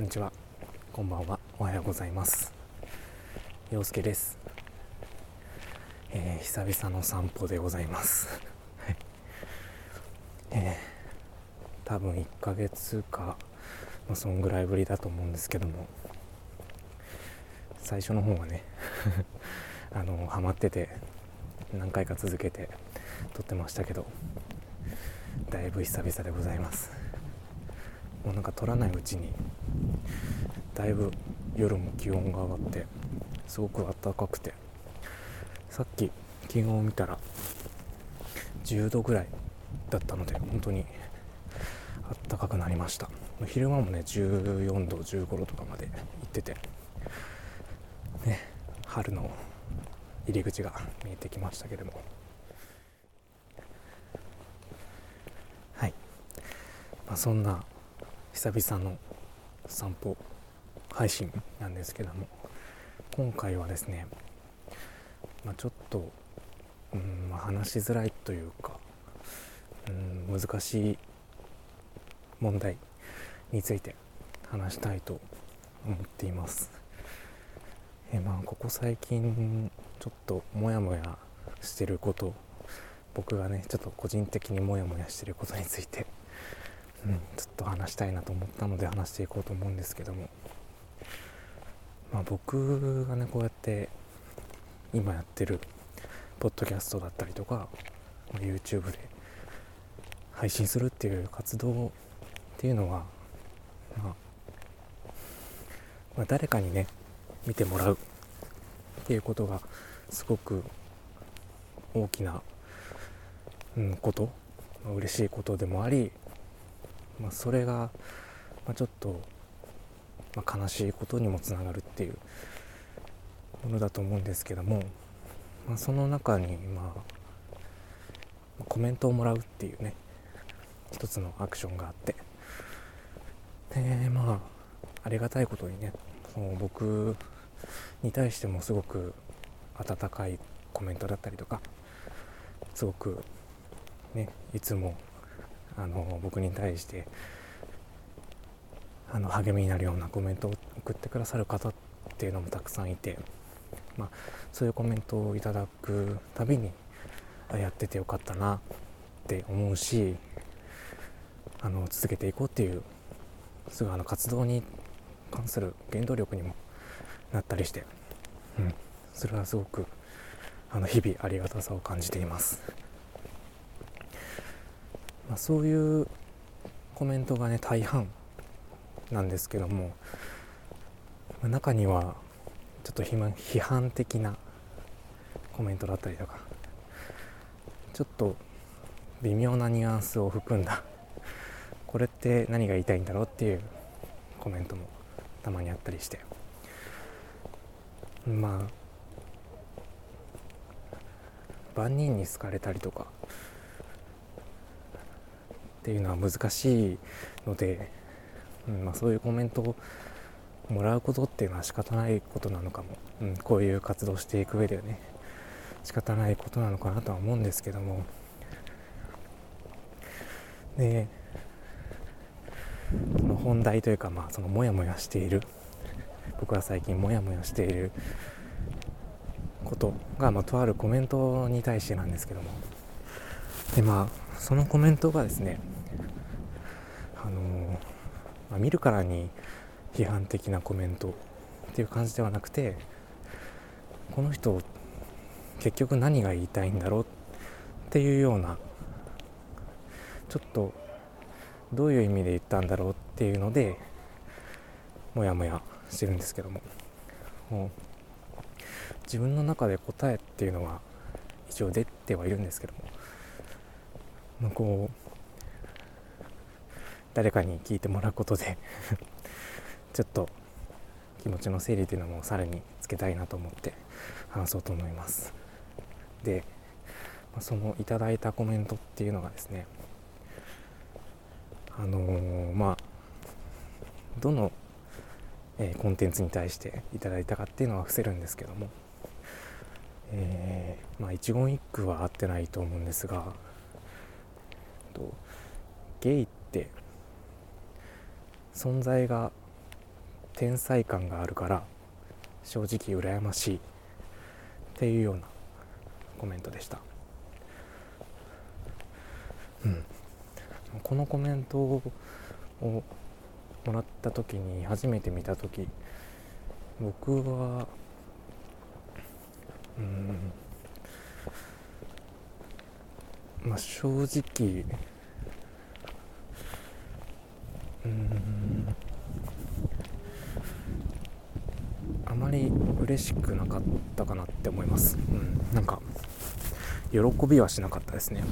こんにちは。こんばんは。おはようございます。陽介です、えー、久々の散歩でございます。えー、多分1ヶ月か、まあ、そんぐらいぶりだと思うんですけども。最初の方はね あのハマってて何回か続けて撮ってましたけどだいぶ久々でございます。もうなんか撮らないうちにだいぶ夜も気温が上がってすごく暖かくて。さっき気温を見たら10度ぐらいだったので本当に暖かくなりました。昼間もね14度15度とかまで行っててね春の入り口が見えてきましたけれども。はい、まあ、そんな久々の散歩配信なんですけども今回はですね、まあ、ちょっと、うんまあ、話しづらいというか、うん、難しい問題について話したいと思っています。えまあ、ここ最近ちょっとモヤモヤしてること僕がねちょっと個人的にモヤモヤしてることについてうん、ちょっと話したいなと思ったので話していこうと思うんですけども、まあ、僕がねこうやって今やってるポッドキャストだったりとか、YouTube で配信するっていう活動っていうのは、まあ、まあ、誰かにね見てもらうっていうことがすごく大きな、うん、こと、まあ、嬉しいことでもありまあ、それが、まあ、ちょっと、まあ、悲しいことにもつながるっていうものだと思うんですけども、まあ、その中に、まあ、コメントをもらうっていうね一つのアクションがあって。でまあありがたいことにねその僕に対してもすごく温かいコメントだったりとかすごくねいつもあの僕に対してあの励みになるようなコメントを送ってくださる方っていうのもたくさんいて、まあ、そういうコメントをいただくたびにあやっててよかったなって思うしあの続けていこうっていうすぐあの活動に関する原動力にもなったりして、うん、それはすごくあの日々ありがたさを感じています。まあ、そういうコメントがね大半なんですけども、まあ、中にはちょっと批判的なコメントだったりとかちょっと微妙なニュアンスを含んだこれって何が言いたいんだろうっていうコメントもたまにあったりして。まあ万人に好かれたりとかっていうのは難しいので、うんまあ、そういうコメントをもらうことっていうのは仕方ないことなのかも、うん、こういう活動していく上ではね仕方ないことなのかなとは思うんですけども。でその本題というかまあそのモヤモヤしている。僕は最近モヤモヤしていることが、まあ、とあるコメントに対してなんですけども。でまあそのコメントがですね、見るからに批判的なコメントっていう感じではなくてこの人結局何が言いたいんだろうっていうようなちょっとどういう意味で言ったんだろうっていうのでモヤモヤしてるんですけども。もう自分の中で答えっていうのは一応出てはいるんですけども。まあ、こう誰かに聞いてもらうことで ちょっと気持ちの整理というのもさらにつけたいなと思って話そうと思います。でそのいただいたコメントっていうのがですねあのー、まあどの、えー、コンテンツに対していただいたかっていうのは伏せるんですけどもえー、まあ一言一句は合ってないと思うんですがとゲイって存在が天才感があるから正直羨ましい。っていうようなコメントでした、うん、このコメントをもらった時に初めて見た時僕はうん。まあ正直うん。あまり嬉しくなかったかなって思います、うん、なんか喜びはしなかったですね、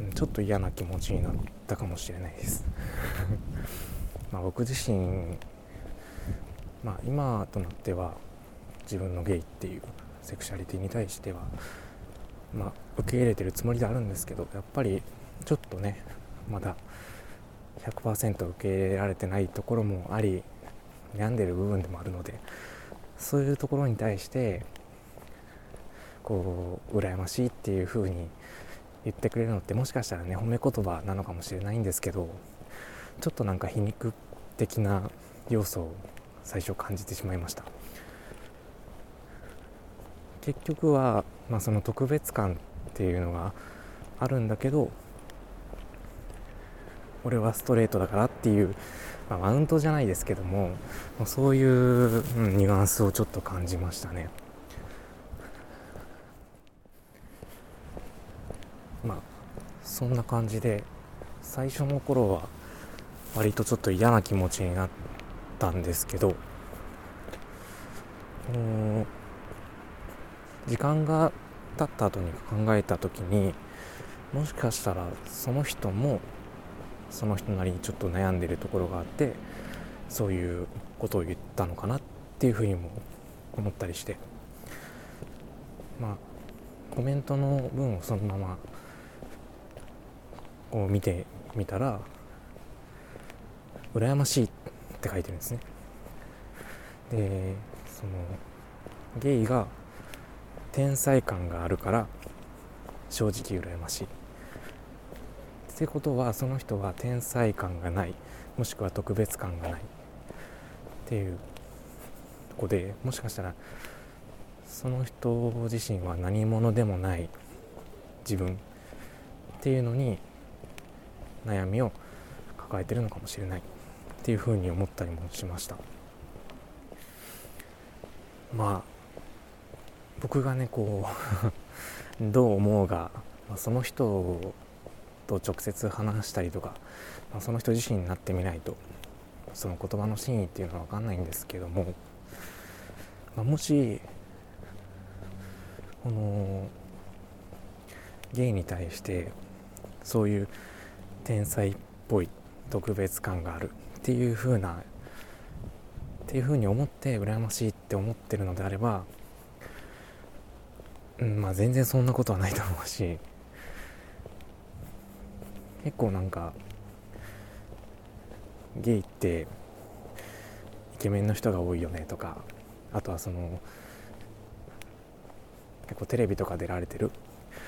うん、ちょっと嫌な気持ちになったかもしれないです。まあ僕自身まあ今となっては自分のゲイっていうセクシャリティに対してはまあ受け入れてるつもりであるんですけどやっぱりちょっとねまだ100%受け入れられてないところもあり悩んでる部分でもあるのでそういうところに対してこう羨ましいっていう風に言ってくれるのってもしかしたらね褒め言葉なのかもしれないんですけどちょっとなんか皮肉的な要素を最初感じてしまいました。結局は、まあ、その特別感っていうのがあるんだけど俺はストレートだからっていう、まあ、マウントじゃないですけどもそういう、うん、ニュアンスをちょっと感じましたね。まあそんな感じで最初の頃は割とちょっと嫌な気持ちになったんですけど時間が経った後に考えた時にもしかしたらその人もその人なりにちょっと悩んでるところがあってそういうことを言ったのかなっていうふうにも思ったりして。まあコメントの文をそのままこう見てみたら「羨ましい」って書いてるんですね。でそのゲイが天才感があるから正直羨ましい。ってことはその人は天才感がない。もしくは特別感がない。っていうとこでもしかしたらその人自身は何者でもない。自分。っていうのに悩みを抱えてるのかもしれない。っていうふうに思ったりもしました。まあ僕がねこう どう思うが、まあ、その人と直接話したりとか、まあ、その人自身になってみないとその言葉の真意っていうのは分かんないんですけども、まあ、もしこのゲイに対してそういう天才っぽい特別感があるっていう風なっていう風に思って羨ましいって思ってるのであれば、うんまあ、全然そんなことはないと思うし結構なんかゲイってイケメンの人が多いよねとかあとはその結構テレビとか出られてる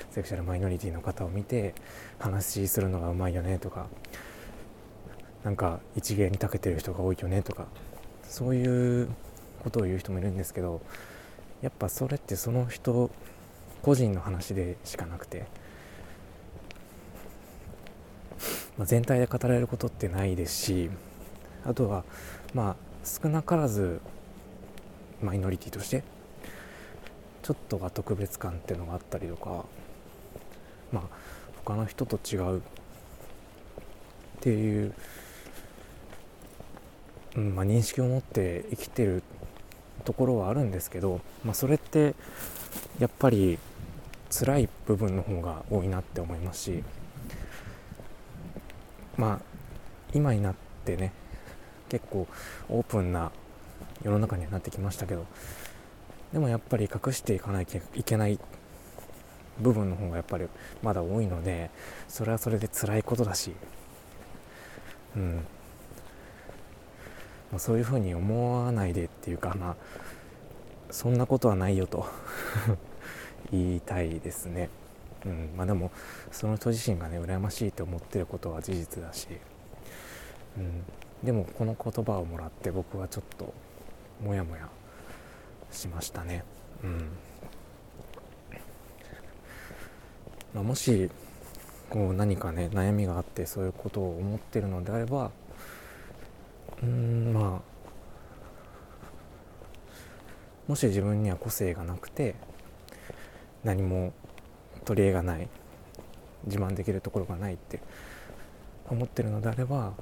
セクシャルマイノリティの方を見て話するのがうまいよねとかなんか一芸に長けてる人が多いよねとかそういうことを言う人もいるんですけどやっぱそれってその人個人の話でしかなくてまあ、全体で語られることってないですしあとはまあ少なからずマイノリティとしてちょっとが特別感っていうのがあったりとかまあ他の人と違うっていう、うんまあ、認識を持って生きてるところはあるんですけど、まあ、それってやっぱり辛い部分の方が多いなって思いますしまあ今になってね結構オープンな世の中にはなってきましたけどでもやっぱり隠していかなきゃいけない部分の方がやっぱりまだ多いのでそれはそれで辛いことだしうん、まあ、そういうふうに思わないでっていうかまあそんなことはないよと 言いたいですね。うんまあ、でもその人自身がね羨ましいと思ってることは事実だし、うん、でもこの言葉をもらって僕はちょっとモヤモヤしましたね。うんまあ、もしこう何かね悩みがあってそういうことを思ってるのであればうんまあもし自分には個性がなくて何も取り柄がない自慢できるところがないって思ってるのであれば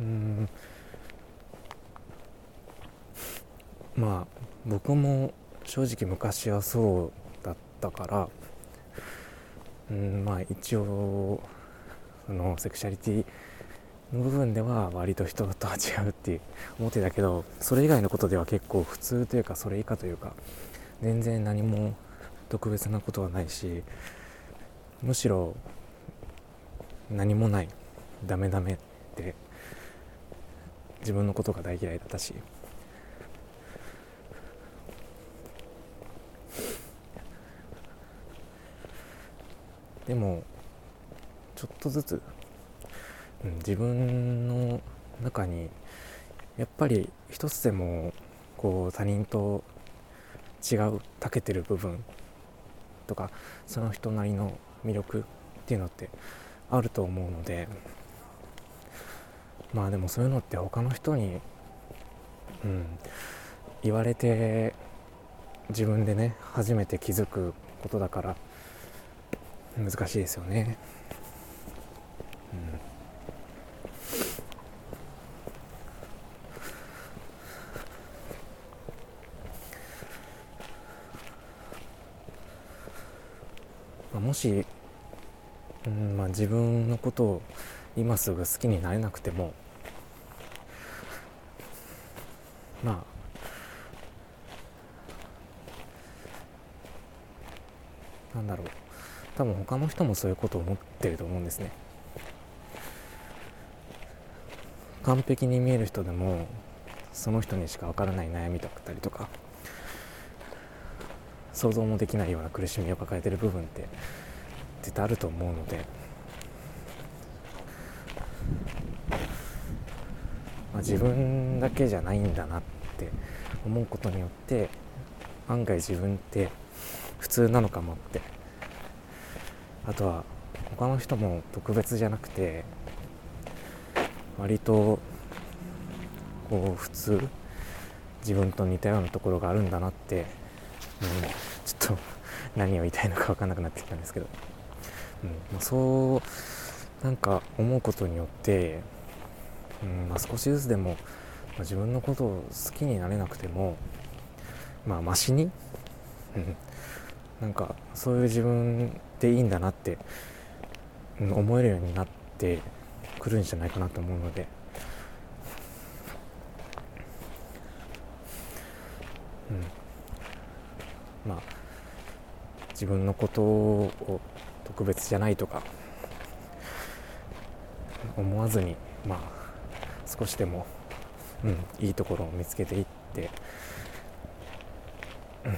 うんまあ僕も正直昔はそうだったからうんまあ一応そのセクシャリティの部分では割と人とは違うって思ってたけどそれ以外のことでは結構普通というかそれ以下というか全然何も特別なことはないしむしろ何もないダメダメって自分のことが大嫌いだったし。でもちょっとずつ、うん、自分の中にやっぱり一つでもこう他人と違うたけてる部分とかその人なりの魅力っていうのってあると思うのでまあでもそういうのって他の人に、うん、言われて自分でね初めて気づくことだから難しいですよね。うん、もし、うんまあ、自分のことを今すぐ好きになれなくてもまあなんだろう。多分他の人もそういうことを思ってると思うんですね。完璧に見える人でもその人にしかわからない悩みだったりとか。想像もできないような苦しみを抱えてる部分って絶対あると思うので、まあ、自分だけじゃないんだなって思うことによって案外自分って普通なのかもって。あとは他の人も特別じゃなくて割とこう普通自分と似たようなところがあるんだなって、うん、ちょっと何を言いたいのか分かんなくなってきたんですけど、うん。ま、そうなんか思うことによって、うん。まあ、少しずつでも、まあ、自分のことを好きになれなくてもまあマシに、うん、なんかそういう自分でいいんだなって、うん、思えるようになってくるんじゃないかなと思うので、うん、まあ自分のことを特別じゃないとか思わずにまあ少しでも、うん、いいところを見つけていって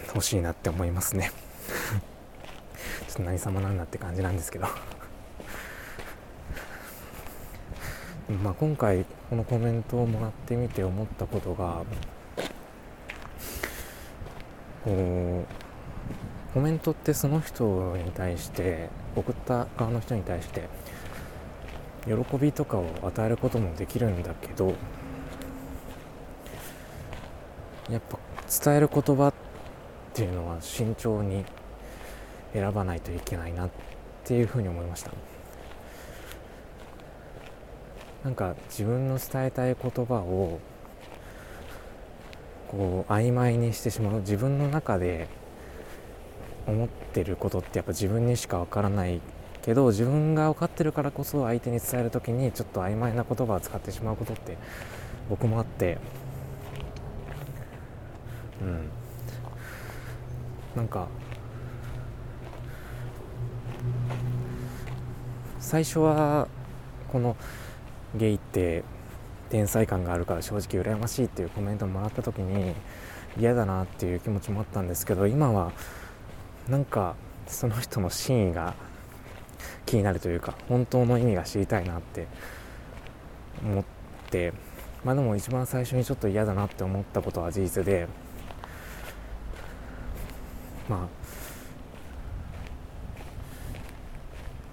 欲しいなって思いますね。ちょっと何様なんだって感じなんですけどまあ今回このコメントをもらってみて思ったことがこうコメントってその人に対して送った側の人に対して喜びとかを与えることもできるんだけどやっぱ伝える言葉っていうのは慎重に選ばないといけないなっていうふうに思いました。なんか自分の伝えたい言葉をこう曖昧にしてしまう。自分の中で思ってることってやっぱ自分にしかわからないけど自分が分かってるからこそ相手に伝える時にちょっと曖昧な言葉を使ってしまうことって僕もあって。うん。なんか最初はこのゲイって天才感があるから正直羨ましいっていうコメントもらった時に嫌だなっていう気持ちもあったんですけど今はなんかその人の真意が気になるというか本当の意味が知りたいなって思ってまあでも一番最初にちょっと嫌だなって思ったことは事実でまあ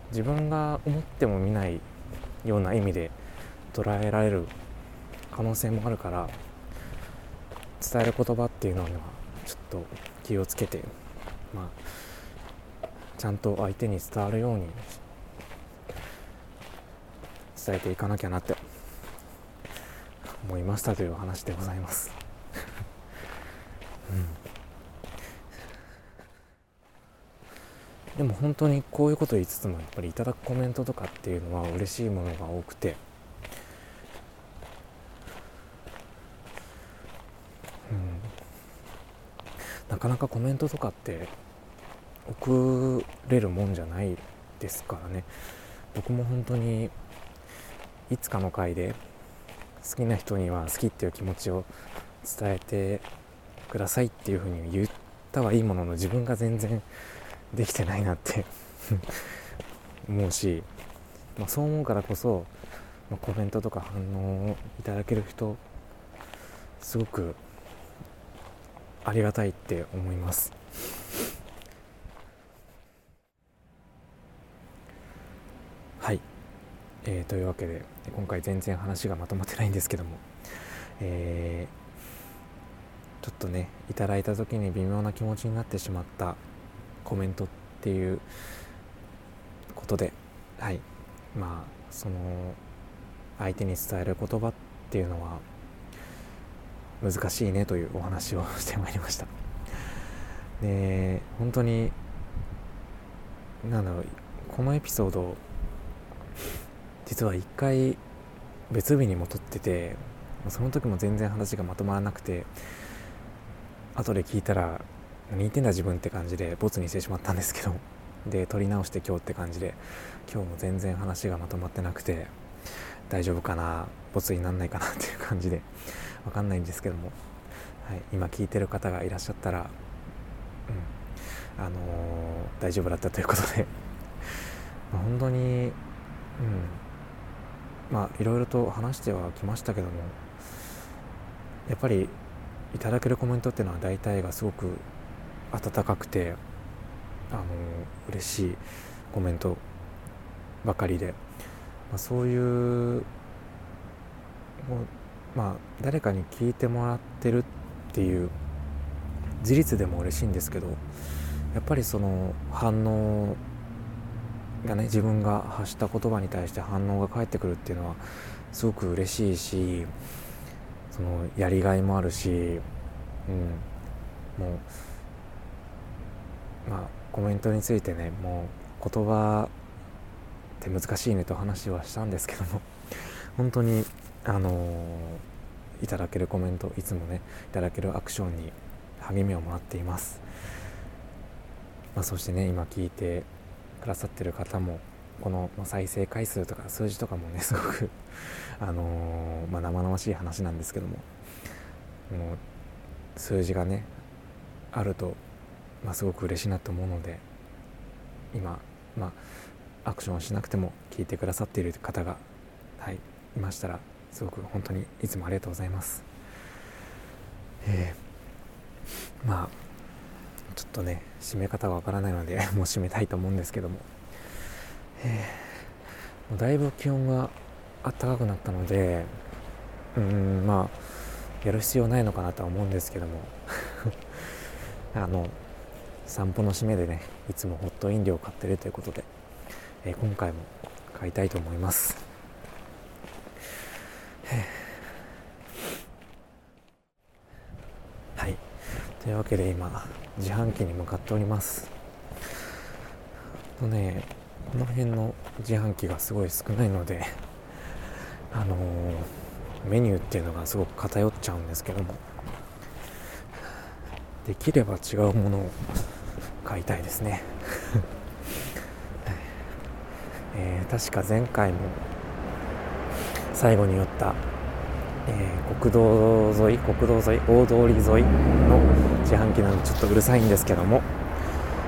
自分が思ってもみないような意味で捉えられる可能性もあるから伝える言葉っていうのにはちょっと気をつけてまあちゃんと相手に伝わるように伝えていかなきゃなって思いましたという話でございます、うん、でも本当にこういうこと言いつつもやっぱりいただくコメントとかっていうのは嬉しいものが多くてかなかコメントとかって送れるもんじゃないですからね。僕も本当にいつかの回で好きな人には好きっていう気持ちを伝えてくださいっていうふうに言ったはいいものの自分が全然できてないなって 思うし、まあ、そう思うからこそ、まあ、コメントとか反応をいただける人すごくありがたいって思います。はい、えー、というわけで今回全然話がまとまってないんですけども、えー、ちょっとねいただいた時に微妙な気持ちになってしまったコメントっていうことではい。まあその相手に伝える言葉っていうのは難しいねというお話をしてまいりました。で本当になんだろうこのエピソード実は一回別日にも撮っててその時も全然話がまとまらなくて後で聞いたら何言ってんだ自分って感じでボツにしてしまったんですけどで撮り直して今日って感じで今日も全然話がまとまってなくて大丈夫かなボツになんないかなっていう感じでわかんないんですけども、はい、今聞いてる方がいらっしゃったら、うん、あのー、大丈夫だったということで。本当に、うん、まあいろいろと話してはきましたけどもやっぱりいただけるコメントっていうのは大体がすごく温かくてあの、嬉しいコメントばかりで、まあ、そういうまあ誰かに聞いてもらってるっていう事実でも嬉しいんですけどやっぱりその反応がね自分が発した言葉に対して反応が返ってくるっていうのはすごく嬉しいしそのやりがいもあるし、うん、もうまあコメントについてねもう言葉って難しいねと話はしたんですけども本当にあのー、いただけるコメントいつもねいただけるアクションに励みをもらっています、まあ、そしてね今聞いてくださってる方もこの再生回数とか数字とかもねすごくあのー、まあ、生々しい話なんですけどももう数字がねあると、まあ、すごく嬉しいなと思うので今、まあ、アクションしなくても聞いてくださっている方が、はい、いましたらすごく本当にいつもありがとうございます。えー、まあちょっとね締め方がわからないので もう締めたいと思うんですけども、えー、もうだいぶ気温が暖かくなったのでうんまあやる必要ないのかなとは思うんですけども。あの散歩の締めでねいつもホット飲料を買ってるということで、えー、今回も買いたいと思います。はい。というわけで今自販機に向かっております。とねこの辺の自販機がすごい少ないのであのー、メニューっていうのがすごく偏っちゃうんですけども。できれば違うものを買いたいですね。えー、確か前回も最後に寄った、えー、国道沿い国道沿い大通り沿いの自販機なのでちょっとうるさいんですけども。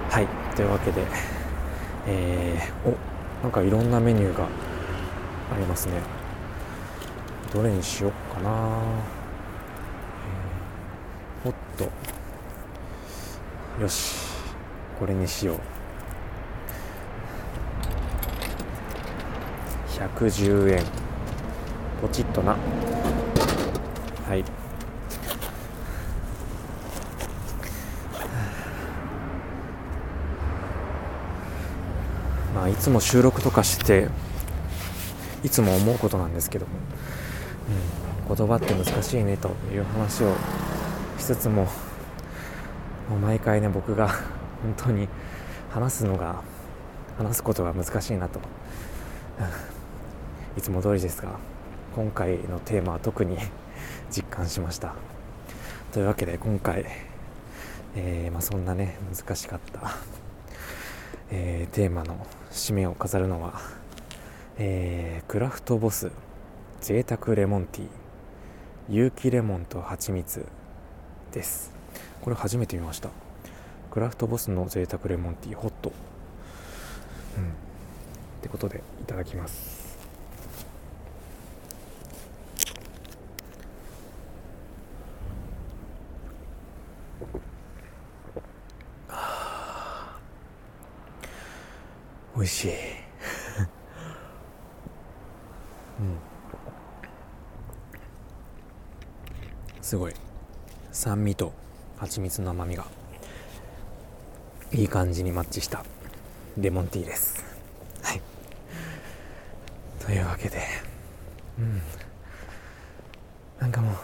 はい。というわけで、えー、おなんかいろんなメニューがありますね。どれにしよっかな、えー、おっと。よし。これにしよう。110円。とな。はい。まあいつも収録とかしていつも思うことなんですけど、うん、言葉って難しいねという話をしつつももう毎回ね僕が 本当に話すのが話すことが難しいなと、いつも通りですが今回のテーマは特に 実感しました。というわけで今回、えー、まあ、そんなね難しかった、えー、テーマの締めを飾るのは、えー、クラフトボス贅沢レモンティー有機レモンと蜂蜜です。これ初めて見ました。クラフトボスの贅沢レモンティーホット。うん。ってことでいただきます。美味しい。うん。すごい。酸味と蜂蜜の甘みがいい感じにマッチしたレモンティーです。はい。というわけでうん。なんかもう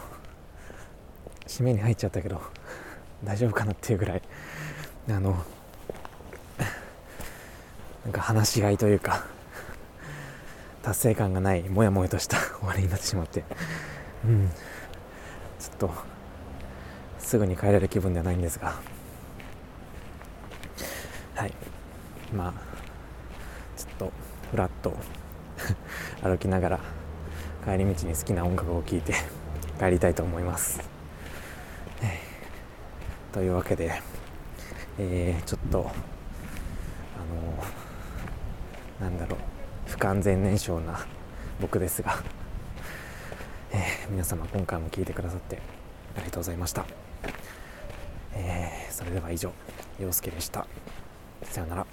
締めに入っちゃったけど大丈夫かなっていうぐらいあのなんか話しがいというか達成感がないモヤモヤとした終わりになってしまってうん。ちょっとすぐに帰れる気分ではないんですが。はい。まあちょっとふらっと歩きながら帰り道に好きな音楽を聴いて帰りたいと思います、というわけで、えー、ちょっとあのなんだろう不完全燃焼な僕ですが、えー、皆様今回も聞いてくださってありがとうございました、えー、それでは以上陽介でした。さようなら。